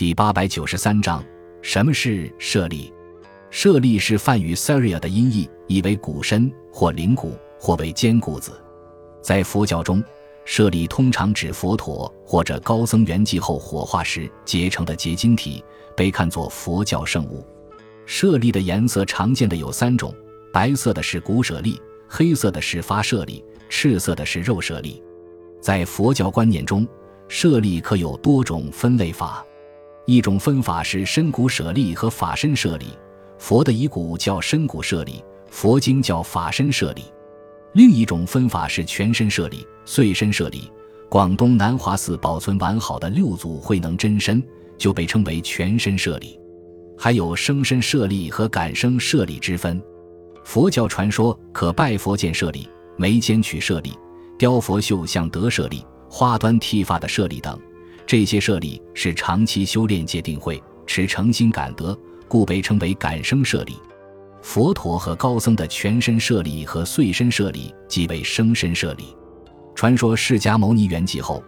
第八百九十三章：什么是舍利？舍利是梵语 Saria 的音译，意为骨身或灵骨，或为坚固子。在佛教中，舍利通常指佛陀或者高僧圆寂后火化时结成的结晶体，被看作佛教圣物。舍利的颜色常见的有三种：白色的是骨舍利，黑色的是发舍利，赤色的是肉舍利。在佛教观念中，舍利可有多种分类法。一种分法是身骨舍利和法身舍利，佛的遗骨叫身骨舍利，佛经叫法身舍利。另一种分法是全身舍利、碎身舍利。广东南华寺保存完好的六祖慧能真身就被称为全身舍利。还有生身舍利和感生舍利之分。佛教传说可拜佛见舍利、眉间取舍利、雕佛绣像得舍利、花端剃发的舍利等。这些舍利是长期修炼戒定慧，持诚心感得，故被称为感生舍利。佛陀和高僧的全身舍利和碎身舍利即为生身舍利。传说释迦牟尼圆寂后，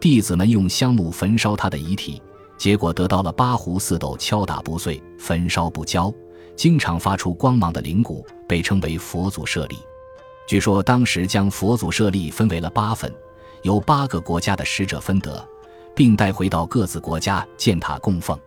弟子们用香木焚烧他的遗体，结果得到了八壶四斗敲打不碎、焚烧不焦、经常发出光芒的灵骨，被称为佛祖舍利。据说当时将佛祖舍利分为了八份，由八个国家的使者分得。并带回到各自国家建塔供奉。